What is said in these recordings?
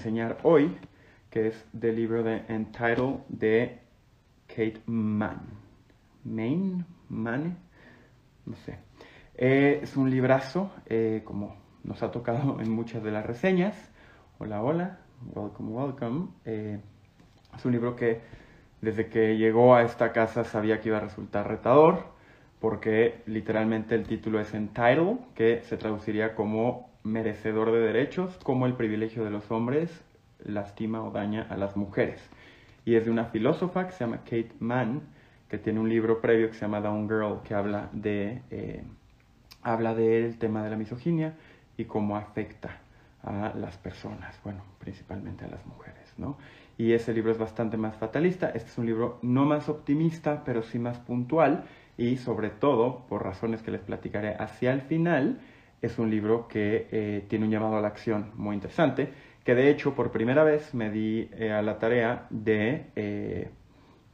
enseñar hoy, que es del libro de Entitled de Kate Mann. Main, Mann, no sé. Eh, es un librazo, eh, como nos ha tocado en muchas de las reseñas. Hola, hola, welcome, welcome. Eh, es un libro que desde que llegó a esta casa sabía que iba a resultar retador, porque literalmente el título es Entitled, que se traduciría como merecedor de derechos, como el privilegio de los hombres lastima o daña a las mujeres. Y es de una filósofa que se llama Kate Mann, que tiene un libro previo que se llama Down Girl, que habla de eh, habla del tema de la misoginia y cómo afecta a las personas, bueno, principalmente a las mujeres, ¿no? Y ese libro es bastante más fatalista, este es un libro no más optimista, pero sí más puntual y sobre todo, por razones que les platicaré hacia el final, es un libro que eh, tiene un llamado a la acción muy interesante, que de hecho por primera vez me di eh, a la tarea de, eh,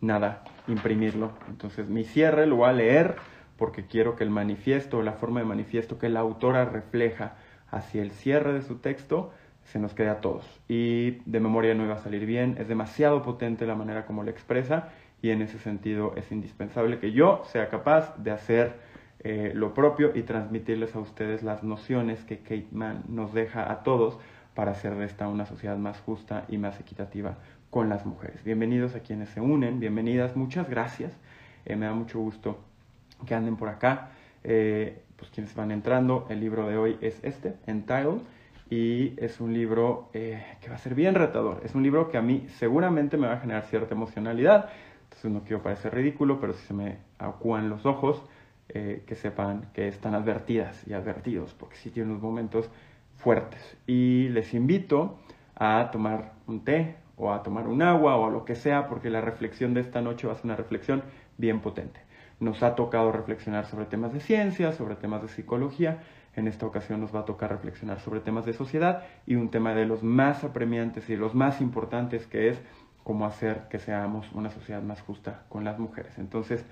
nada, imprimirlo. Entonces mi cierre lo voy a leer porque quiero que el manifiesto, la forma de manifiesto que la autora refleja hacia el cierre de su texto, se nos quede a todos. Y de memoria no iba a salir bien, es demasiado potente la manera como lo expresa y en ese sentido es indispensable que yo sea capaz de hacer eh, lo propio y transmitirles a ustedes las nociones que Kate Mann nos deja a todos para hacer de esta una sociedad más justa y más equitativa con las mujeres. Bienvenidos a quienes se unen, bienvenidas, muchas gracias. Eh, me da mucho gusto que anden por acá. Eh, pues quienes van entrando, el libro de hoy es este, Entitled, y es un libro que va a ser bien retador. Es un libro que a mí seguramente me va a generar cierta emocionalidad, entonces no quiero parecer ridículo, pero si se me acuan los ojos, eh, que sepan que están advertidas y advertidos, porque sí tienen unos momentos fuertes. Y les invito a tomar un té o a tomar un agua o lo que sea, porque la reflexión de esta noche va a ser una reflexión bien potente. Nos ha tocado reflexionar sobre temas de ciencia, sobre temas de psicología. En esta ocasión nos va a tocar reflexionar sobre temas de sociedad y un tema de los más apremiantes y los más importantes que es cómo hacer que seamos una sociedad más justa con las mujeres. Entonces,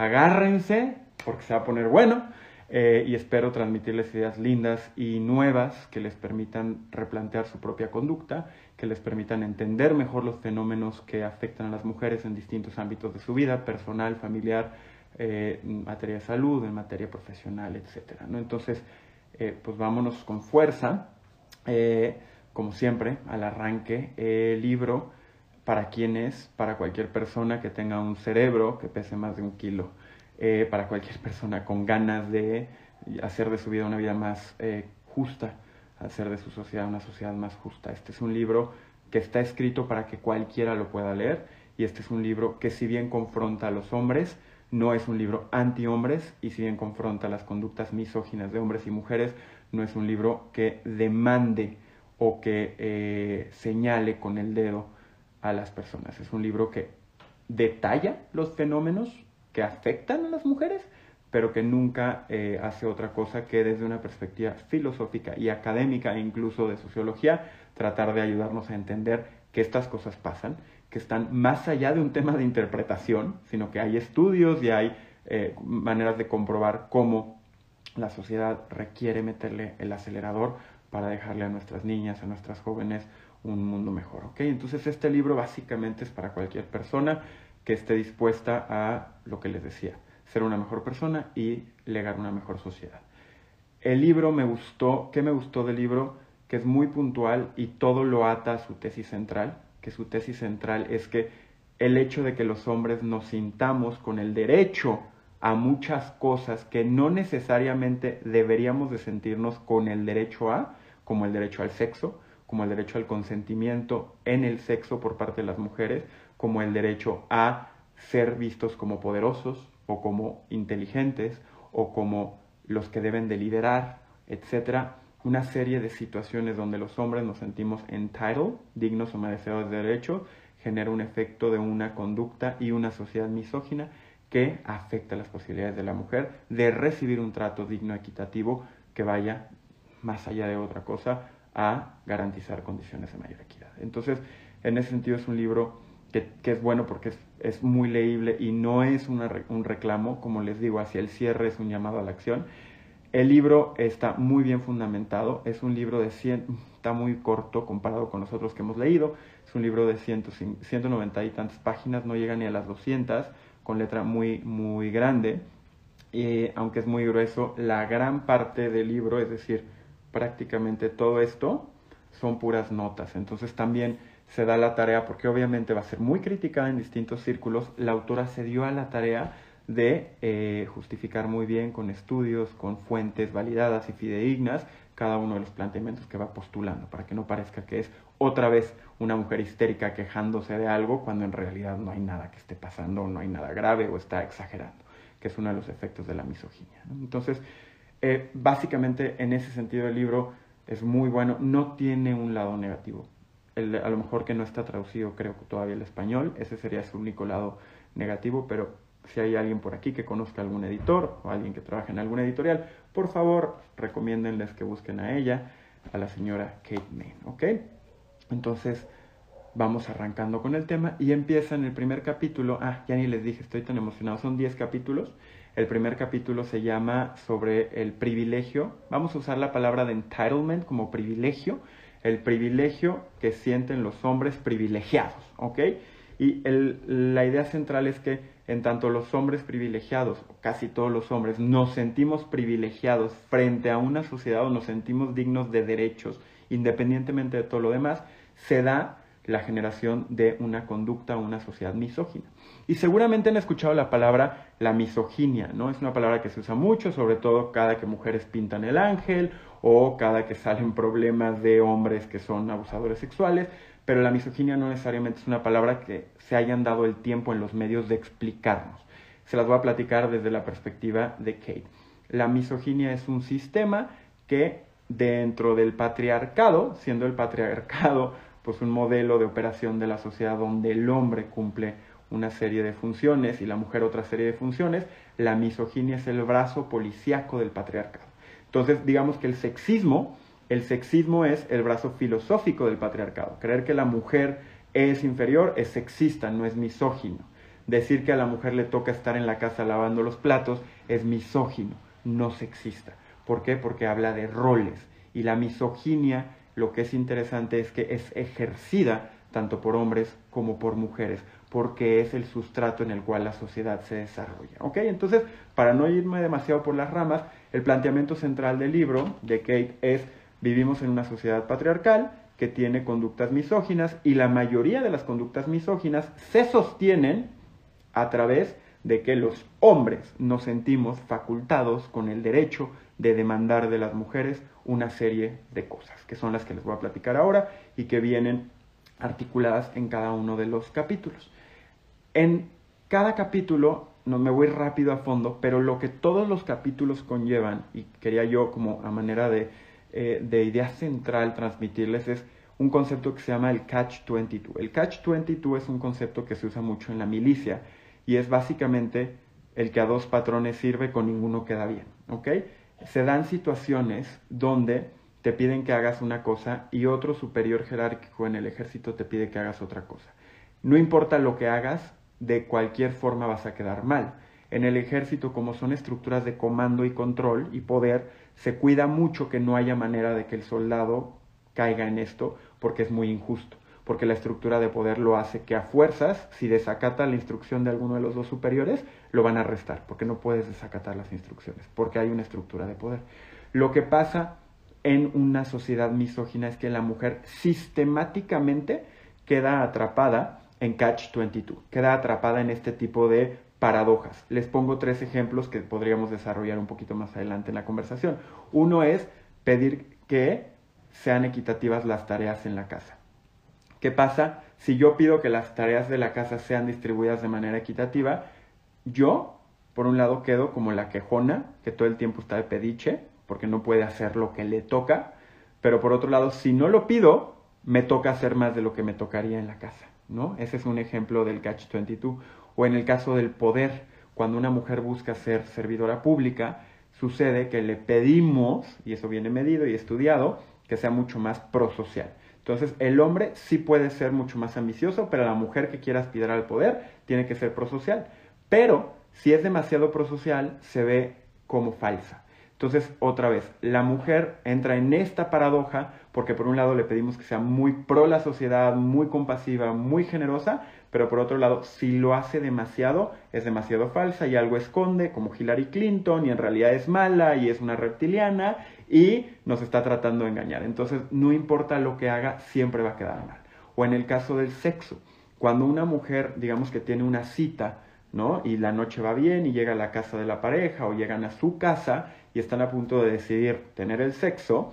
agárrense porque se va a poner bueno eh, y espero transmitirles ideas lindas y nuevas que les permitan replantear su propia conducta, que les permitan entender mejor los fenómenos que afectan a las mujeres en distintos ámbitos de su vida, personal, familiar, eh, en materia de salud, en materia profesional, etc. ¿no? Entonces, eh, pues vámonos con fuerza, como siempre, al arranque, el libro para quienes, para cualquier persona que tenga un cerebro que pese más de un kilo, eh, para cualquier persona con ganas de hacer de su vida una vida más eh, justa, hacer de su sociedad una sociedad más justa. Este es un libro que está escrito para que cualquiera lo pueda leer y este es un libro que si bien confronta a los hombres, no es un libro anti-hombres y si bien confronta las conductas misóginas de hombres y mujeres, no es un libro que demande o que eh, señale con el dedo a las personas. Es un libro que detalla los fenómenos que afectan a las mujeres, pero que nunca eh, hace otra cosa que desde una perspectiva filosófica y académica e incluso de sociología, tratar de ayudarnos a entender que estas cosas pasan, que están más allá de un tema de interpretación, sino que hay estudios y hay eh, maneras de comprobar cómo la sociedad requiere meterle el acelerador para dejarle a nuestras niñas, a nuestras jóvenes, un mundo mejor. ¿ok? Entonces este libro básicamente es para cualquier persona que esté dispuesta a lo que les decía, ser una mejor persona y legar una mejor sociedad. El libro me gustó, ¿qué me gustó del libro? Que es muy puntual y todo lo ata a su tesis central, que su tesis central es que el hecho de que los hombres nos sintamos con el derecho a muchas cosas que no necesariamente deberíamos de sentirnos con el derecho a, como el derecho al sexo, como el derecho al consentimiento en el sexo por parte de las mujeres, como el derecho a ser vistos como poderosos o como inteligentes o como los que deben de liderar, etcétera, una serie de situaciones donde los hombres nos sentimos entitled, dignos o merecedores de derecho, genera un efecto de una conducta y una sociedad misógina que afecta las posibilidades de la mujer de recibir un trato digno, equitativo, que vaya más allá de otra cosa a garantizar condiciones de mayor equidad. Entonces, en ese sentido es un libro que, es bueno porque es, muy leíble y no es un reclamo, como les digo, hacia el cierre es un llamado a la acción. El libro está muy bien fundamentado, es un libro de 100, está muy corto comparado con los otros que hemos leído, es un libro de 190 y tantas páginas, no llega ni a las 200, con letra muy, muy grande, y aunque es muy grueso, la gran parte del libro, es decir, prácticamente todo esto, son puras notas, entonces también se da la tarea, porque obviamente va a ser muy criticada en distintos círculos, la autora se dio a la tarea de eh, justificar muy bien con estudios, con fuentes validadas y fidedignas cada uno de los planteamientos que va postulando, para que no parezca que es otra vez una mujer histérica quejándose de algo cuando en realidad no hay nada que esté pasando, no hay nada grave o está exagerando, que es uno de los efectos de la misoginia. Entonces, eh, básicamente en ese sentido el libro es muy bueno, no tiene un lado negativo. a lo mejor que no está traducido creo que todavía el español, ese sería su único lado negativo, pero si hay alguien por aquí que conozca algún editor o alguien que trabaje en alguna editorial, por favor, recomiéndenles que busquen a ella, a la señora Kate Main, ¿ok? Entonces, vamos arrancando con el tema y empieza en el primer capítulo. Ah, ya ni les dije, estoy tan emocionado, son 10 capítulos. El primer capítulo se llama sobre el privilegio. Vamos a usar la palabra de entitlement como privilegio. El privilegio que sienten los hombres privilegiados, ¿ok? Y la idea central es que en tanto los hombres privilegiados, casi todos los hombres, nos sentimos privilegiados frente a una sociedad o nos sentimos dignos de derechos, independientemente de todo lo demás, se da la generación de una conducta, una sociedad misógina. Y seguramente han escuchado la palabra la misoginia, ¿no? Es una palabra que se usa mucho, sobre todo cada que mujeres pintan el ángel o cada que salen problemas de hombres que son abusadores sexuales, pero la misoginia no necesariamente es una palabra que se hayan dado el tiempo en los medios de explicarnos. Se las voy a platicar desde la perspectiva de Kate. La misoginia es un sistema que dentro del patriarcado, siendo el patriarcado pues un modelo de operación de la sociedad donde el hombre cumple una serie de funciones y la mujer otra serie de funciones, la misoginia es el brazo policíaco del patriarcado. Entonces, digamos que el sexismo el sexismo es el brazo filosófico del patriarcado. Creer que la mujer es inferior es sexista, no es misógino. Decir que a la mujer le toca estar en la casa lavando los platos es misógino, no sexista. ¿Por qué? Porque habla de roles. Y la misoginia, lo que es interesante es que es ejercida tanto por hombres como por mujeres, porque es el sustrato en el cual la sociedad se desarrolla. ¿Ok? Entonces, para no irme demasiado por las ramas, el planteamiento central del libro de Kate es Vivimos en una sociedad patriarcal que tiene conductas misóginas y la mayoría de las conductas misóginas se sostienen a través de que los hombres nos sentimos facultados con el derecho de demandar de las mujeres una serie de cosas, que son las que les voy a platicar ahora y que vienen articuladas en cada uno de los capítulos. En cada capítulo, no me voy rápido a fondo, pero lo que todos los capítulos conllevan, y quería yo como a manera de eh, de idea central transmitirles es un concepto que se llama el Catch-22. El Catch-22 es un concepto que se usa mucho en la milicia y es básicamente el que a dos patrones sirve con ninguno queda bien. ¿ok? Se dan situaciones donde te piden que hagas una cosa y otro superior jerárquico en el ejército te pide que hagas otra cosa. No importa lo que hagas, de cualquier forma vas a quedar mal. En el ejército, como son estructuras de comando y control y poder, se cuida mucho que no haya manera de que el soldado caiga en esto porque es muy injusto, porque la estructura de poder lo hace que a fuerzas, si desacata la instrucción de alguno de los dos superiores, lo van a arrestar, porque no puedes desacatar las instrucciones, porque hay una estructura de poder. Lo que pasa en una sociedad misógina es que la mujer sistemáticamente queda atrapada en Catch 22, queda atrapada en este tipo de paradojas. Les pongo tres ejemplos que podríamos desarrollar un poquito más adelante en la conversación. Uno es pedir que sean equitativas las tareas en la casa. ¿Qué pasa si yo pido que las tareas de la casa sean distribuidas de manera equitativa? Yo, por un lado, quedo como la quejona, que todo el tiempo está de pediche, porque no puede hacer lo que le toca, pero por otro lado, si no lo pido, me toca hacer más de lo que me tocaría en la casa, ¿no? Ese es un ejemplo del Catch 22 o en el caso del poder, cuando una mujer busca ser servidora pública, sucede que le pedimos, y eso viene medido y estudiado, que sea mucho más prosocial. Entonces, el hombre sí puede ser mucho más ambicioso, pero la mujer que quiera aspirar al poder tiene que ser prosocial. Pero si es demasiado prosocial, se ve como falsa. Entonces, otra vez, la mujer entra en esta paradoja porque por un lado le pedimos que sea muy pro la sociedad, muy compasiva, muy generosa, pero por otro lado, si lo hace demasiado, es demasiado falsa y algo esconde, como Hillary Clinton, y en realidad es mala y es una reptiliana y nos está tratando de engañar. Entonces, no importa lo que haga, siempre va a quedar mal. O en el caso del sexo, cuando una mujer, digamos que tiene una cita, ¿no? Y la noche va bien y llega a la casa de la pareja o llegan a su casa y están a punto de decidir tener el sexo,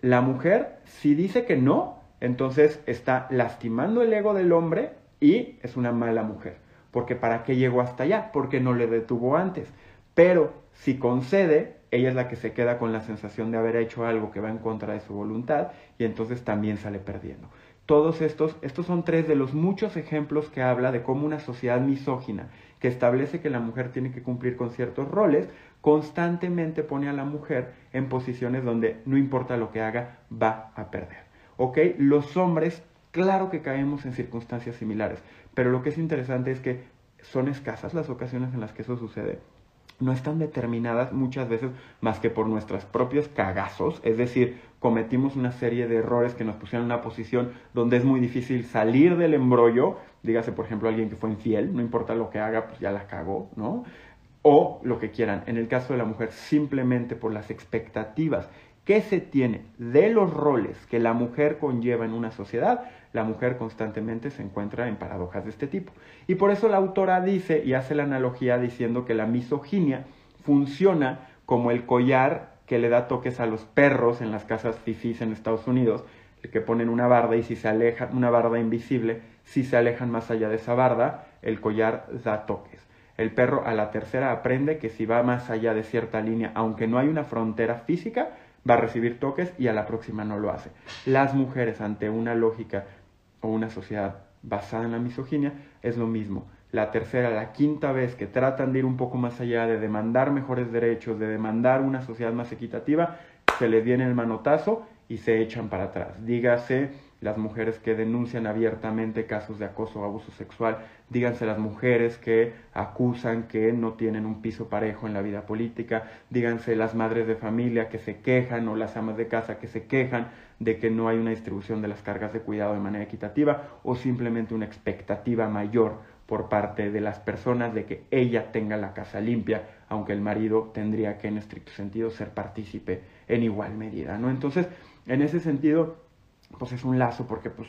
la mujer si dice que no, entonces está lastimando el ego del hombre y es una mala mujer. Porque ¿para qué llegó hasta allá? Porque no le detuvo antes. Pero si concede, ella es la que se queda con la sensación de haber hecho algo que va en contra de su voluntad y entonces también sale perdiendo. Todos estos, estos son tres de los muchos ejemplos que habla de cómo una sociedad misógina que establece que la mujer tiene que cumplir con ciertos roles, constantemente pone a la mujer en posiciones donde no importa lo que haga, va a perder. ¿Ok? Los hombres, claro que caemos en circunstancias similares, pero lo que es interesante es que son escasas las ocasiones en las que eso sucede no están determinadas muchas veces más que por nuestros propios cagazos, es decir, cometimos una serie de errores que nos pusieron en una posición donde es muy difícil salir del embrollo, dígase por ejemplo alguien que fue infiel, no importa lo que haga, pues ya la cagó, ¿no? O lo que quieran. En el caso de la mujer, simplemente por las expectativas que se tiene de los roles que la mujer conlleva en una sociedad, la mujer constantemente se encuentra en paradojas de este tipo. Y por eso la autora dice y hace la analogía diciendo que la misoginia funciona como el collar que le da toques a los perros en las casas fifís en Estados Unidos, que ponen una barda y si se alejan, una barda invisible, si se alejan más allá de esa barda, el collar da toques. El perro a la tercera aprende que si va más allá de cierta línea, aunque no hay una frontera física, va a recibir toques y a la próxima no lo hace. Las mujeres ante una lógica o una sociedad basada en la misoginia es lo mismo. La tercera, la quinta vez que tratan de ir un poco más allá, de demandar mejores derechos, de demandar una sociedad más equitativa, se les viene el manotazo y se echan para atrás. Dígase las mujeres que denuncian abiertamente casos de acoso o abuso sexual, díganse las mujeres que acusan que no tienen un piso parejo en la vida política, díganse las madres de familia que se quejan o las amas de casa que se quejan de que no hay una distribución de las cargas de cuidado de manera equitativa o simplemente una expectativa mayor por parte de las personas de que ella tenga la casa limpia, aunque el marido tendría que en estricto sentido ser partícipe en igual medida, ¿no? Entonces, en ese sentido, pues es un lazo porque pues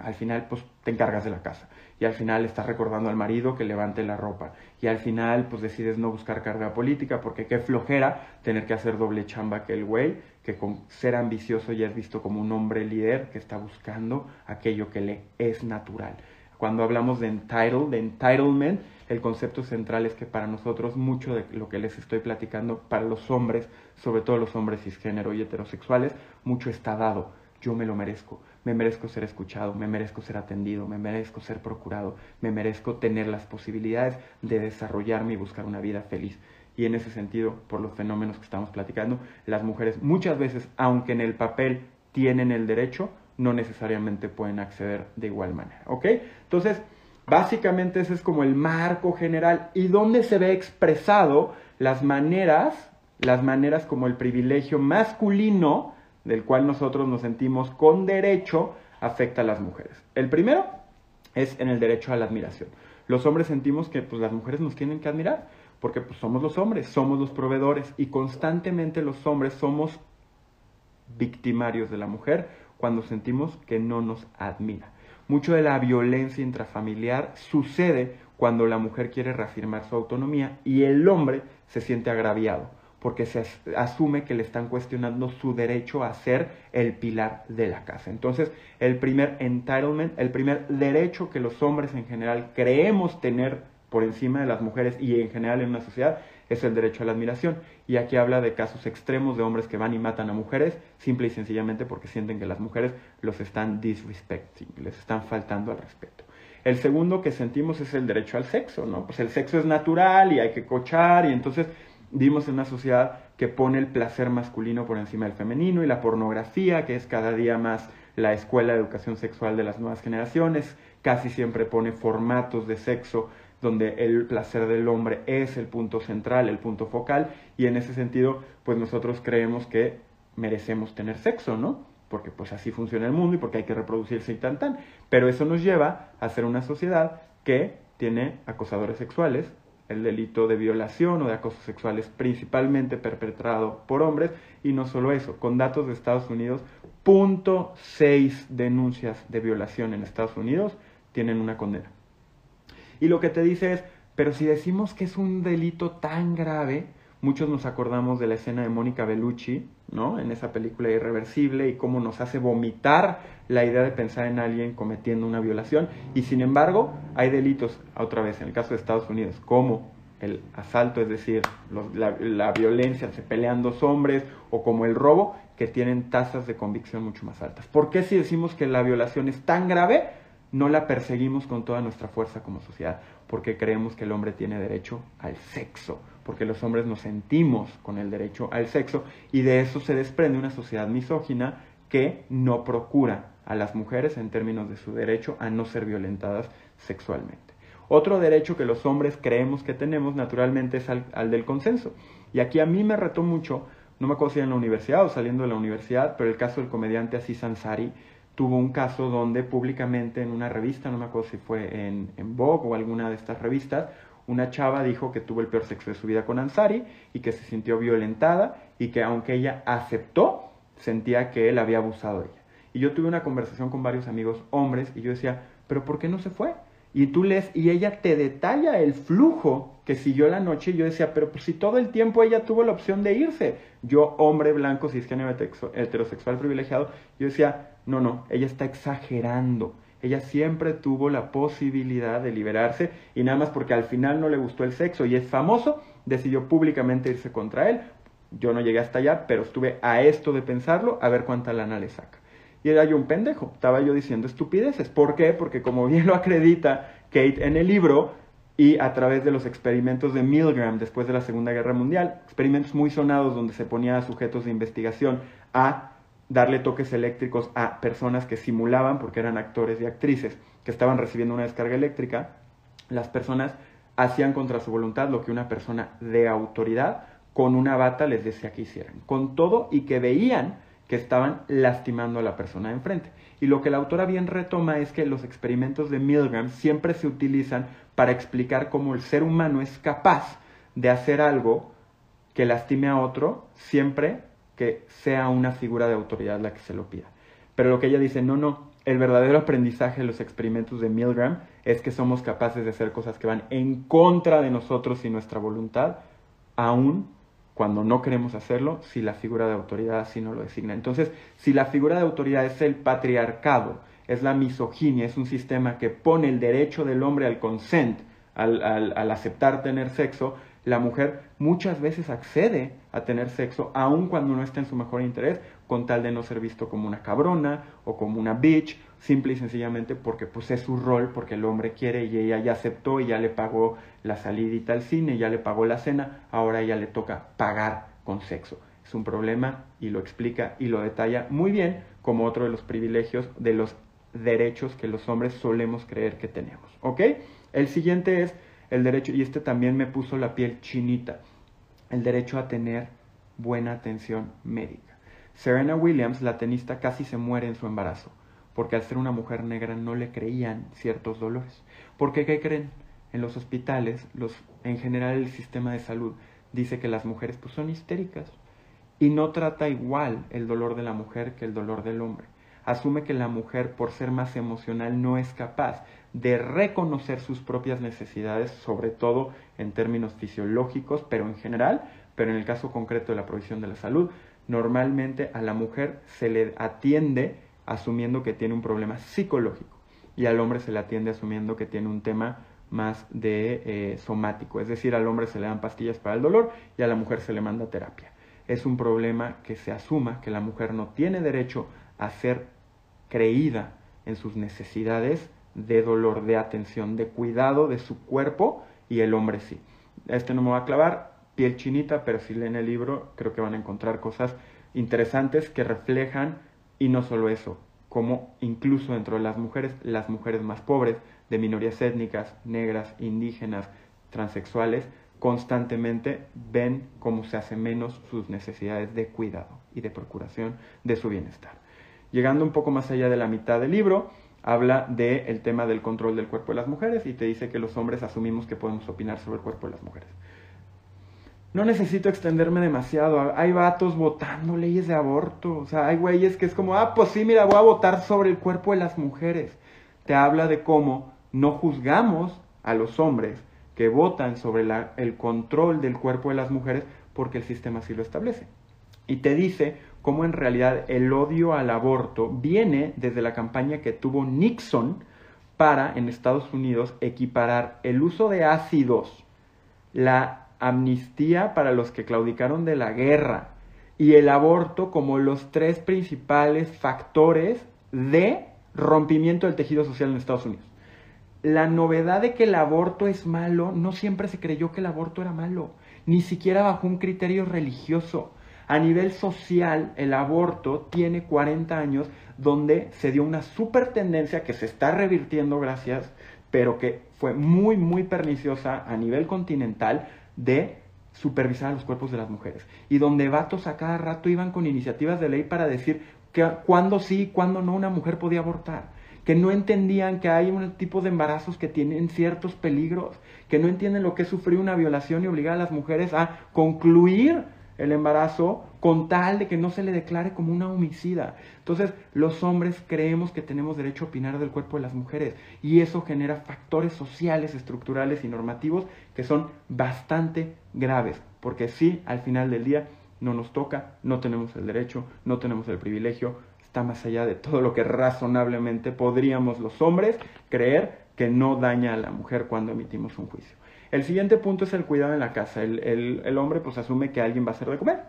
al final pues te encargas de la casa. Y al final estás recordando al marido que levante la ropa. Y al final pues decides no buscar carga política porque qué flojera tener que hacer doble chamba que el güey que con ser ambicioso ya es visto como un hombre líder que está buscando aquello que le es natural. Cuando hablamos de entitled, de entitlement, el concepto central es que para nosotros mucho de lo que les estoy platicando, para los hombres, sobre todo los hombres cisgénero y heterosexuales, mucho está dado yo me lo merezco, me merezco ser escuchado, me merezco ser atendido, me merezco ser procurado, me merezco tener las posibilidades de desarrollarme y buscar una vida feliz. Y en ese sentido, por los fenómenos que estamos platicando, las mujeres muchas veces, aunque en el papel tienen el derecho, no necesariamente pueden acceder de igual manera. ¿Ok? Entonces, básicamente ese es como el marco general y donde se ve expresado las maneras, las maneras como el privilegio masculino del cual nosotros nos sentimos con derecho afecta a las mujeres. El primero es en el derecho a la admiración. Los hombres sentimos que pues, las mujeres nos tienen que admirar, porque pues, somos los hombres, somos los proveedores y constantemente los hombres somos victimarios de la mujer cuando sentimos que no nos admira. Mucho de la violencia intrafamiliar sucede cuando la mujer quiere reafirmar su autonomía y el hombre se siente agraviado porque se asume que le están cuestionando su derecho a ser el pilar de la casa. Entonces, el primer entitlement, el primer derecho que los hombres en general creemos tener por encima de las mujeres y en general en una sociedad es el derecho a la admiración. Y aquí habla de casos extremos de hombres que van y matan a mujeres, simple y sencillamente porque sienten que las mujeres los están disrespecting, les están faltando al respeto. El segundo que sentimos es el derecho al sexo, ¿no? Pues el sexo es natural y hay que cochar y entonces Vivimos en una sociedad que pone el placer masculino por encima del femenino y la pornografía, que es cada día más la escuela de educación sexual de las nuevas generaciones, casi siempre pone formatos de sexo donde el placer del hombre es el punto central, el punto focal, y en ese sentido, pues nosotros creemos que merecemos tener sexo, ¿no? Porque pues así funciona el mundo y porque hay que reproducirse y tan tan. Pero eso nos lleva a ser una sociedad que tiene acosadores sexuales, el delito de violación o de acoso sexual es principalmente perpetrado por hombres y no solo eso, con datos de Estados Unidos, punto denuncias de violación en Estados Unidos tienen una condena. Y lo que te dice es, pero si decimos que es un delito tan grave, muchos nos acordamos de la escena de Mónica Bellucci, ¿no? En esa película irreversible y cómo nos hace vomitar la idea de pensar en alguien cometiendo una violación. Y sin embargo, hay delitos, otra vez, en el caso de Estados Unidos, como el asalto, es decir, la, la, violencia, se pelean dos hombres, o como el robo, que tienen tasas de convicción mucho más altas. ¿Por qué si decimos que la violación es tan grave, no la perseguimos con toda nuestra fuerza como sociedad? Porque creemos que el hombre tiene derecho al sexo, porque los hombres nos sentimos con el derecho al sexo, y de eso se desprende una sociedad misógina que no procura a las mujeres en términos de su derecho a no ser violentadas sexualmente. Otro derecho que los hombres creemos que tenemos naturalmente es al, del consenso. Y aquí a mí me retó mucho, no me acuerdo si en la universidad o saliendo de la universidad, pero el caso del comediante Aziz Ansari tuvo un caso donde públicamente en una revista, no me acuerdo si fue en, en Vogue o alguna de estas revistas, una chava dijo que tuvo el peor sexo de su vida con Ansari y que se sintió violentada y que aunque ella aceptó, sentía que él había abusado de ella. Y yo tuve una conversación con varios amigos hombres y yo decía, pero ¿por qué no se fue? Y tú lees y ella te detalla el flujo que siguió la noche y yo decía, pero pues si todo el tiempo ella tuvo la opción de irse, yo hombre blanco, cisgénero heterosexual privilegiado, yo decía, no, no, ella está exagerando. Ella siempre tuvo la posibilidad de liberarse y nada más porque al final no le gustó el sexo y es famoso, decidió públicamente irse contra él. Yo no llegué hasta allá, pero estuve a esto de pensarlo, a ver cuánta lana le saca. Y era yo un pendejo, estaba yo diciendo estupideces. ¿Por qué? Porque como bien lo acredita Kate en el libro y a través de los experimentos de Milgram después de la Segunda Guerra Mundial, experimentos muy sonados donde se ponía a sujetos de investigación a darle toques eléctricos a personas que simulaban, porque eran actores y actrices, que estaban recibiendo una descarga eléctrica, las personas hacían contra su voluntad lo que una persona de autoridad con una bata les decía que hicieran, con todo y que veían que estaban lastimando a la persona de enfrente. Y lo que la autora bien retoma es que los experimentos de Milgram siempre se utilizan para explicar cómo el ser humano es capaz de hacer algo que lastime a otro siempre que sea una figura de autoridad la que se lo pida. Pero lo que ella dice, no, no, el verdadero aprendizaje de los experimentos de Milgram es que somos capaces de hacer cosas que van en contra de nosotros y nuestra voluntad, aún cuando no queremos hacerlo si la figura de autoridad así no lo designa. Entonces, si la figura de autoridad es el patriarcado, es la misoginia, es un sistema que pone el derecho del hombre al consent, al, al, aceptar tener sexo, la mujer muchas veces accede a tener sexo aun cuando no está en su mejor interés, con tal de no ser visto como una cabrona o como una bitch, simple y sencillamente porque pues es su rol, porque el hombre quiere y ella ya aceptó y ya le pagó la salidita al cine, ya le pagó la cena, ahora ella le toca pagar con sexo. Es un problema y lo explica y lo detalla muy bien como otro de los privilegios de los derechos que los hombres solemos creer que tenemos. ¿Ok? El siguiente es el derecho, y este también me puso la piel chinita, el derecho a tener buena atención médica. Serena Williams, la tenista, casi se muere en su embarazo, porque al ser una mujer negra no le creían ciertos dolores. Porque, ¿qué creen? En los hospitales, los, en general el sistema de salud dice que las mujeres pues, son histéricas y no trata igual el dolor de la mujer que el dolor del hombre. Asume que la mujer, por ser más emocional, no es capaz de reconocer sus propias necesidades, sobre todo en términos fisiológicos, pero en general, pero en el caso concreto de la provisión de la salud, normalmente a la mujer se le atiende asumiendo que tiene un problema psicológico y al hombre se le atiende asumiendo que tiene un tema más de eh, somático, es decir, al hombre se le dan pastillas para el dolor y a la mujer se le manda terapia. Es un problema que se asuma que la mujer no tiene derecho a ser creída en sus necesidades de dolor, de atención, de cuidado de su cuerpo y el hombre sí. Este no me va a clavar, piel chinita, pero si leen el libro creo que van a encontrar cosas interesantes que reflejan, y no solo eso, como incluso dentro de las mujeres, las mujeres más pobres de minorías étnicas, negras, indígenas, transexuales, constantemente ven cómo se hace menos sus necesidades de cuidado y de procuración de su bienestar. Llegando un poco más allá de la mitad del libro, habla del tema del control del cuerpo de las mujeres y te dice que los hombres asumimos que podemos opinar sobre el cuerpo de las mujeres. No necesito extenderme demasiado. Hay vatos votando leyes de aborto. O sea, hay güeyes que es como, ah, pues sí, mira, voy a votar sobre el cuerpo de las mujeres. Te habla de cómo no juzgamos a los hombres que votan sobre el control del cuerpo de las mujeres porque el sistema así lo establece. Y te dice cómo en realidad el odio al aborto viene desde la campaña que tuvo Nixon para en Estados Unidos equiparar el uso de ácidos, la amnistía para los que claudicaron de la guerra y el aborto como los tres principales factores de rompimiento del tejido social en Estados Unidos la novedad de que el aborto es malo, no siempre se creyó que el aborto era malo, ni siquiera bajo un criterio religioso. A nivel social, el aborto tiene 40 años donde se dio una super tendencia que se está revirtiendo gracias, pero que fue muy, muy perniciosa a nivel continental de supervisar los cuerpos de las mujeres. Y donde vatos a cada rato iban con iniciativas de ley para decir que cuándo sí y cuándo no una mujer podía abortar que no entendían que hay un tipo de embarazos que tienen ciertos peligros, que no entienden lo que es sufrir una violación y obligar a las mujeres a concluir el embarazo con tal de que no se le declare como una homicida. Entonces, los hombres creemos que tenemos derecho a opinar del cuerpo de las mujeres y eso genera factores sociales, estructurales y normativos que son bastante graves, porque sí, al final del día no nos toca, no tenemos el derecho, no tenemos el privilegio, está más allá de todo lo que razonablemente podríamos los hombres creer que no daña a la mujer cuando emitimos un juicio. El siguiente punto es el cuidado en la casa. El, hombre pues asume que alguien va a hacer de comer,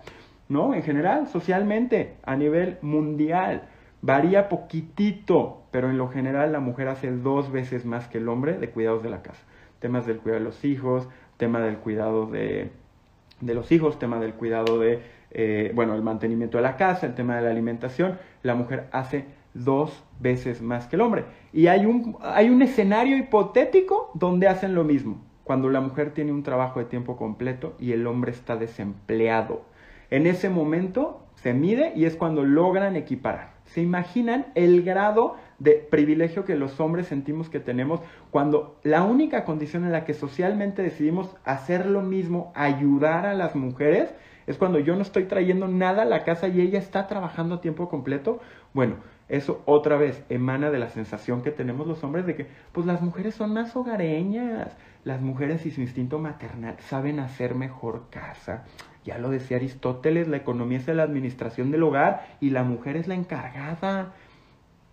¿no? En general, socialmente, a nivel mundial. Varía poquitito, pero en lo general la mujer hace dos veces más que el hombre de cuidados de la casa. Temas del cuidado de los hijos, tema del cuidado de, de los hijos, tema del cuidado de eh, bueno, el mantenimiento de la casa, el tema de la alimentación, la mujer hace dos veces más que el hombre. Y hay un, hay un escenario hipotético donde hacen lo mismo, cuando la mujer tiene un trabajo de tiempo completo y el hombre está desempleado. En ese momento se mide y es cuando logran equiparar. ¿Se imaginan el grado de privilegio que los hombres sentimos que tenemos cuando la única condición en la que socialmente decidimos hacer lo mismo, ayudar a las mujeres, es cuando yo no estoy trayendo nada a la casa y ella está trabajando a tiempo completo. Bueno, eso otra vez emana de la sensación que tenemos los hombres de que, pues las mujeres son más hogareñas, las mujeres y su instinto maternal saben hacer mejor casa. Ya lo decía Aristóteles, la economía es la administración del hogar y la mujer es la encargada.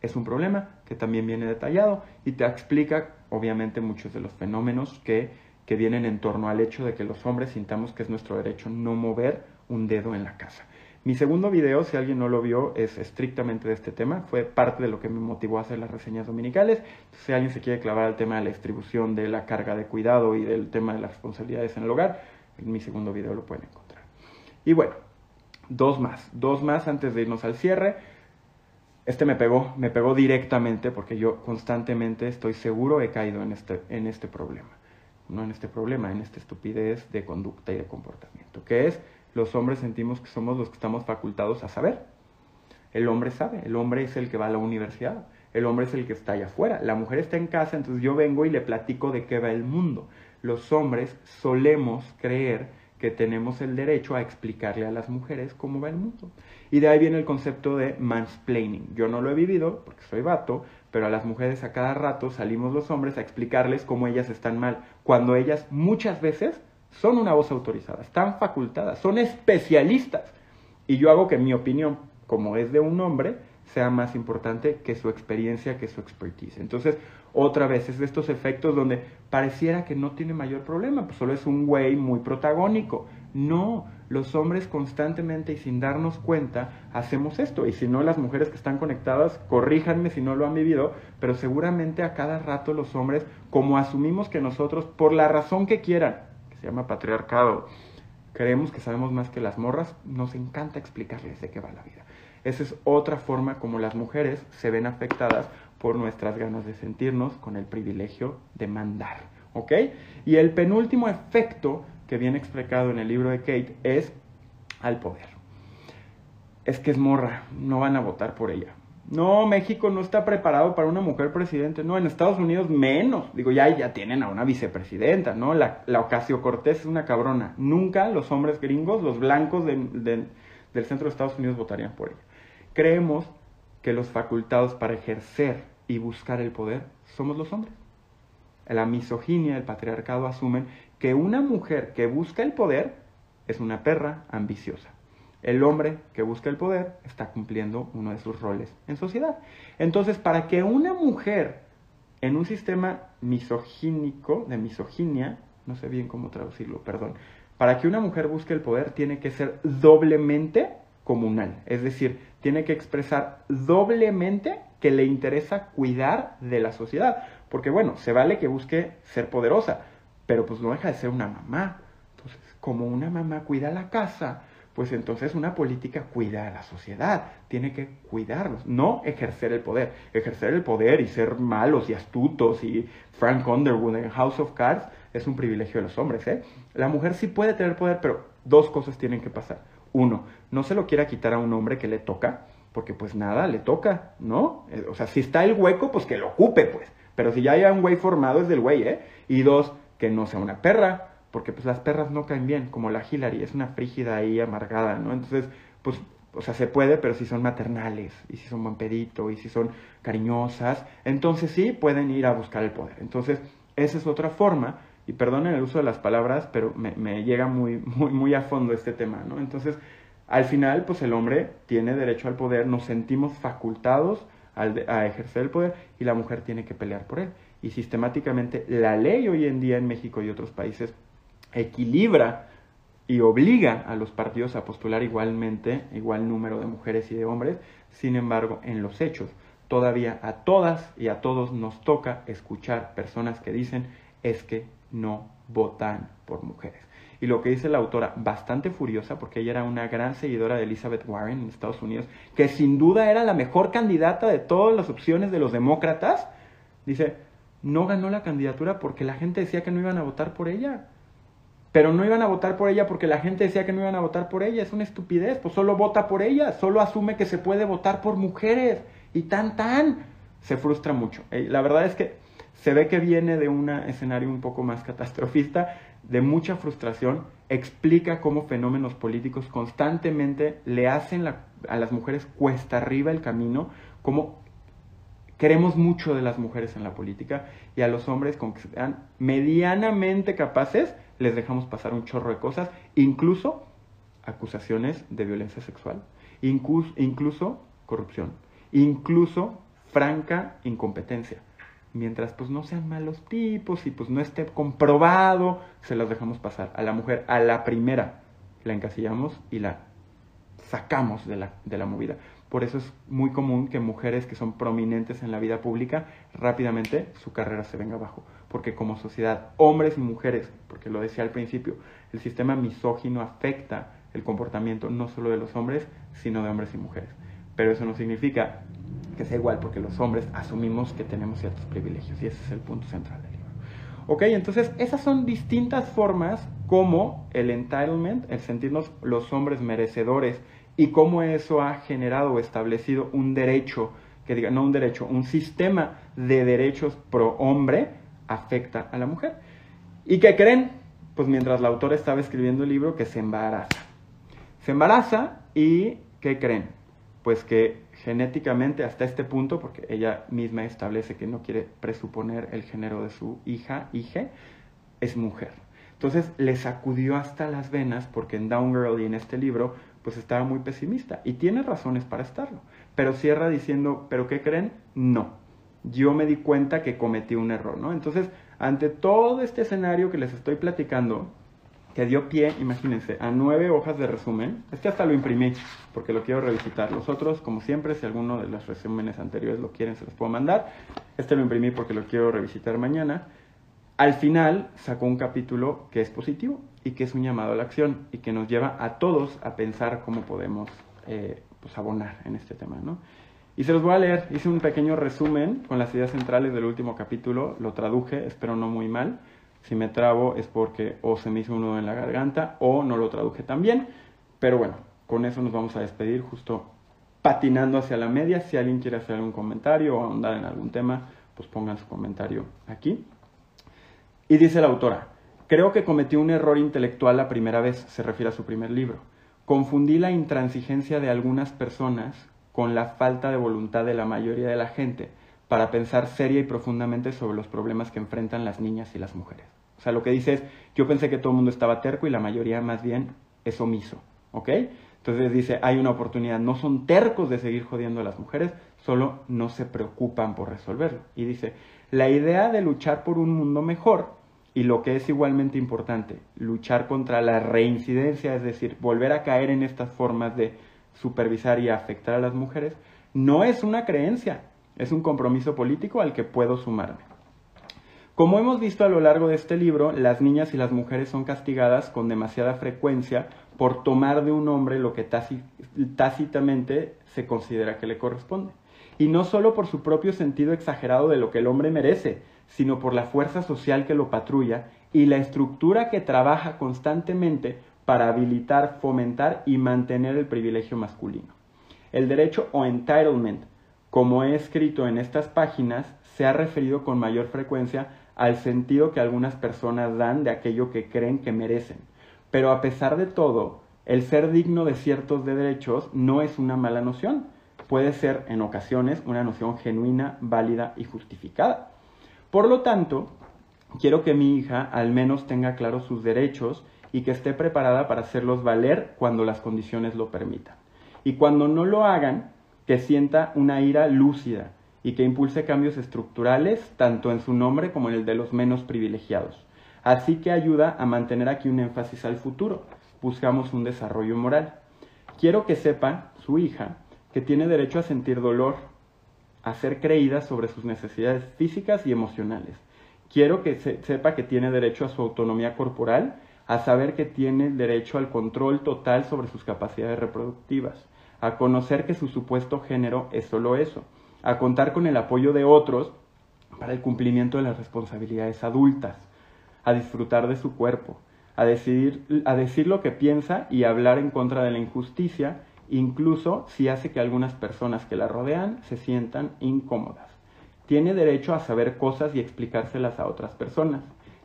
Es un problema que también viene detallado y te explica, obviamente, muchos de los fenómenos que que vienen en torno al hecho de que los hombres sintamos que es nuestro derecho no mover un dedo en la casa. Mi segundo video, si alguien no lo vio, es estrictamente de este tema. Fue parte de lo que me motivó a hacer las reseñas dominicales. Si alguien se quiere clavar al tema de la distribución de la carga de cuidado y del tema de las responsabilidades en el hogar, en mi segundo video lo pueden encontrar. Y bueno, dos más. Dos más antes de irnos al cierre. Este me pegó, me pegó directamente porque yo constantemente estoy seguro he caído en este, en este problema no en este problema, en esta estupidez de conducta y de comportamiento, que es los hombres sentimos que somos los que estamos facultados a saber. El hombre sabe, el hombre es el que va a la universidad, el hombre es el que está allá afuera, la mujer está en casa, entonces yo vengo y le platico de qué va el mundo. Los hombres solemos creer que tenemos el derecho a explicarle a las mujeres cómo va el mundo. Y de ahí viene el concepto de mansplaining. Yo no lo he vivido porque soy vato, pero a las mujeres a cada rato salimos los hombres a explicarles cómo ellas están mal, cuando ellas muchas veces son una voz autorizada, están facultadas, son especialistas. Y yo hago que mi opinión, como es de un hombre, sea más importante que su experiencia, que su expertise. Entonces, otra vez es de estos efectos donde pareciera que no tiene mayor problema, pues solo es un güey muy protagónico. No, los hombres constantemente y sin darnos cuenta hacemos esto. Y si no, las mujeres que están conectadas, corríjanme si no lo han vivido, pero seguramente a cada rato los hombres, como asumimos que nosotros, por la razón que quieran, se llama patriarcado, creemos que sabemos más que las morras, nos encanta explicarles de qué va la vida. Esa es otra forma como las mujeres se ven afectadas por nuestras ganas de sentirnos con el privilegio de mandar. ¿Ok? Y el penúltimo efecto que viene explicado en el libro de Kate es al poder. Es que es morra, no van a votar por ella. No, México no está preparado para una mujer presidente. No, en Estados Unidos menos. Digo, ya, ya tienen a una vicepresidenta, ¿no? La, la Ocasio Cortés es una cabrona. Nunca los hombres gringos, los blancos del centro de Estados Unidos votarían por ella. Creemos que los facultados para ejercer y buscar el poder somos los hombres. La misoginia, el patriarcado asumen que una mujer que busca el poder es una perra ambiciosa. El hombre que busca el poder está cumpliendo uno de sus roles en sociedad. Entonces, para que una mujer en un sistema misogínico, de misoginia, no sé bien cómo traducirlo, perdón, para que una mujer busque el poder tiene que ser doblemente comunal, es decir, tiene que expresar doblemente que le interesa cuidar de la sociedad, porque bueno, se vale que busque ser poderosa, pero pues no deja de ser una mamá. Entonces, como una mamá cuida la casa, pues entonces una política cuida a la sociedad, tiene que cuidarlos, no ejercer el poder. Ejercer el poder y ser malos y astutos y Frank Underwood en House of Cards es un privilegio de los hombres. ¿eh? La mujer sí puede tener poder, pero dos cosas tienen que pasar. Uno, no se lo quiera quitar a un hombre que le toca, porque pues nada, le toca, ¿no? Eh, o sea, si está el hueco, pues que lo ocupe, pues. Pero si ya hay un güey formado, es del güey, ¿eh? Y dos, que no sea una perra, porque pues las perras no caen bien, como la Hillary, es una frígida ahí amargada, ¿no? Entonces, pues, o sea, se puede, pero si son maternales, y si son buen pedito, y si son cariñosas, entonces sí pueden ir a buscar el poder. Entonces, esa es otra forma, y perdonen el uso de las palabras, pero me, me llega muy, muy, muy a fondo este tema, ¿no? Entonces, al final, pues el hombre tiene derecho al poder, nos sentimos facultados a ejercer el poder y la mujer tiene que pelear por él. Y sistemáticamente la ley hoy en día en México y otros países equilibra y obliga a los partidos a postular igualmente, igual número de mujeres y de hombres. Sin embargo, en los hechos, todavía a todas y a todos nos toca escuchar personas que dicen es que no votan por mujeres. Y lo que dice la autora, bastante furiosa, porque ella era una gran seguidora de Elizabeth Warren en Estados Unidos, que sin duda era la mejor candidata de todas las opciones de los demócratas, dice, no ganó la candidatura porque la gente decía que no iban a votar por ella. Pero no iban a votar por ella porque la gente decía que no iban a votar por ella. Es una estupidez. Pues solo vota por ella. Solo asume que se puede votar por mujeres. Y tan, tan. Se frustra mucho. Eh, la verdad es que se ve que viene de un escenario un poco más catastrofista, de mucha frustración. Explica cómo fenómenos políticos constantemente le hacen a las mujeres cuesta arriba el camino. Cómo queremos mucho de las mujeres en la política y a los hombres con que sean medianamente capaces les dejamos pasar un chorro de cosas, incluso acusaciones de violencia sexual, incluso, corrupción, incluso franca incompetencia. Mientras pues no sean malos tipos y pues no esté comprobado, se las dejamos pasar. A la mujer, a la primera, la encasillamos y la sacamos de la, de la movida. Por eso es muy común que mujeres que son prominentes en la vida pública rápidamente su carrera se venga abajo. Porque como sociedad, hombres y mujeres, porque lo decía al principio, el sistema misógino afecta el comportamiento no solo de los hombres, sino de hombres y mujeres. Pero eso no significa que sea igual, porque los hombres asumimos que tenemos ciertos privilegios y ese es el punto central del libro. Ok, entonces esas son distintas formas como el entitlement, el sentirnos los hombres merecedores y cómo eso ha generado o establecido un derecho, que diga, no un derecho, un sistema de derechos pro hombre afecta a la mujer. ¿Y qué creen? Pues mientras la autora estaba escribiendo el libro, que se embaraza. Se embaraza y ¿qué creen? Pues que genéticamente hasta este punto, porque ella misma establece que no quiere presuponer el género de su hija, hija, es mujer. Entonces le sacudió hasta las venas porque en Down Girl y en este libro pues estaba muy pesimista y tiene razones para estarlo. Pero cierra diciendo, ¿pero qué creen? No. Yo me di cuenta que cometí un error, ¿no? Entonces, ante todo este escenario que les estoy platicando, que dio pie, imagínense, a nueve hojas de resumen. Este hasta lo imprimí porque lo quiero revisitar. Los otros, como siempre, si alguno de los resúmenes anteriores lo quieren, se los puedo mandar. Este lo imprimí porque lo quiero revisitar mañana. Al final sacó un capítulo que es positivo y que es un llamado a la acción y que nos lleva a todos a pensar cómo podemos eh, pues, abonar en este tema, ¿no? Y se los voy a leer, hice un pequeño resumen con las ideas centrales del último capítulo, lo traduje, espero no muy mal. Si me trabo es porque o se me hizo un nudo en la garganta o no lo traduje tan bien. Pero bueno, con eso nos vamos a despedir justo patinando hacia la media. Si alguien quiere hacer algún comentario o ahondar en algún tema, pues pongan su comentario aquí. Y dice la autora, creo que cometí un error intelectual la primera vez, se refiere a su primer libro. Confundí la intransigencia de algunas personas con la falta de voluntad de la mayoría de la gente para pensar seria y profundamente sobre los problemas que enfrentan las niñas y las mujeres. O sea, lo que dice es, yo pensé que todo el mundo estaba terco y la mayoría más bien es omiso, ¿ok? Entonces dice, hay una oportunidad, no son tercos de seguir jodiendo a las mujeres, solo no se preocupan por resolverlo. Y dice, la idea de luchar por un mundo mejor y lo que es igualmente importante, luchar contra la reincidencia, es decir, volver a caer en estas formas de supervisar y afectar a las mujeres, no es una creencia, es un compromiso político al que puedo sumarme. Como hemos visto a lo largo de este libro, las niñas y las mujeres son castigadas con demasiada frecuencia por tomar de un hombre lo que tácitamente se considera que le corresponde. Y no solo por su propio sentido exagerado de lo que el hombre merece, sino por la fuerza social que lo patrulla y la estructura que trabaja constantemente para habilitar, fomentar y mantener el privilegio masculino. El derecho o entitlement, como he escrito en estas páginas, se ha referido con mayor frecuencia al sentido que algunas personas dan de aquello que creen que merecen, pero a pesar de todo, el ser digno de ciertos derechos no es una mala noción. Puede ser en ocasiones una noción genuina, válida y justificada. Por lo tanto, quiero que mi hija al menos tenga claros sus derechos y que esté preparada para hacerlos valer cuando las condiciones lo permitan. Y cuando no lo hagan, que sienta una ira lúcida y que impulse cambios estructurales tanto en su nombre como en el de los menos privilegiados. Así que ayuda a mantener aquí un énfasis al futuro. Buscamos un desarrollo moral. Quiero que sepa, su hija, que tiene derecho a sentir dolor, a ser creída sobre sus necesidades físicas y emocionales. Quiero que sepa que tiene derecho a su autonomía corporal, a saber que tiene derecho al control total sobre sus capacidades reproductivas, a conocer que su supuesto género es solo eso, a contar con el apoyo de otros para el cumplimiento de las responsabilidades adultas, a disfrutar de su cuerpo, a, decidir, a decir lo que piensa y hablar en contra de la injusticia, incluso si hace que algunas personas que la rodean se sientan incómodas. Tiene derecho a saber cosas y explicárselas a otras personas,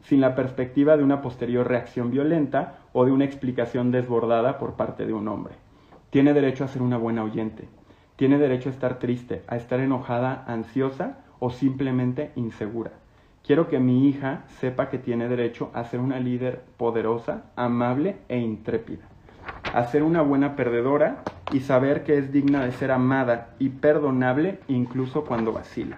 sin la perspectiva de una posterior reacción violenta o de una explicación desbordada por parte de un hombre. Tiene derecho a ser una buena oyente. Tiene derecho a estar triste, a estar enojada, ansiosa o simplemente insegura. Quiero que mi hija sepa que tiene derecho a ser una líder poderosa, amable e intrépida. A ser una buena perdedora y saber que es digna de ser amada y perdonable incluso cuando vacila.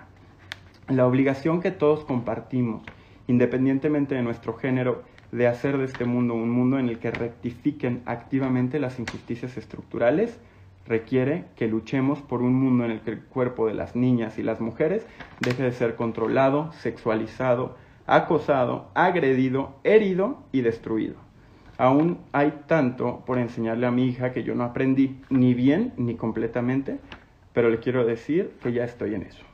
La obligación que todos compartimos, independientemente de nuestro género, de hacer de este mundo un mundo en el que rectifiquen activamente las injusticias estructurales, requiere que luchemos por un mundo en el que el cuerpo de las niñas y las mujeres deje de ser controlado, sexualizado, acosado, agredido, herido y destruido. Aún hay tanto por enseñarle a mi hija que yo no aprendí ni bien ni completamente, pero le quiero decir que ya estoy en eso.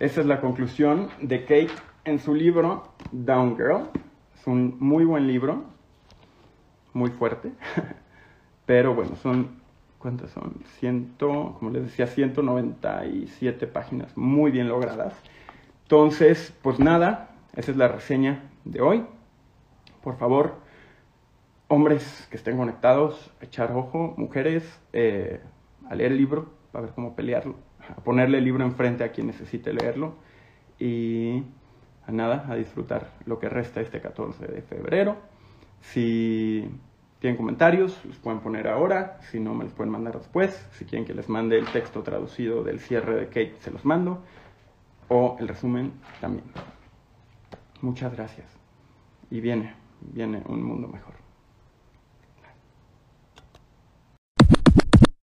Esa es la conclusión de Kate en su libro Down Girl. Es un muy buen libro, muy fuerte, pero bueno, son, ¿cuántas son? Ciento, como les decía, 197 páginas muy bien logradas. Entonces, pues nada, esa es la reseña de hoy. Por favor, hombres que estén conectados, echar ojo, mujeres, eh, a leer el libro, a ver cómo pelearlo, a ponerle el libro enfrente a quien necesite leerlo y a nada, a disfrutar lo que resta este 14 de febrero. Si tienen comentarios, los pueden poner ahora, si no me los pueden mandar después. Si quieren que les mande el texto traducido del cierre de Kate, se los mando. O el resumen también. Muchas gracias. Y viene, viene un mundo mejor.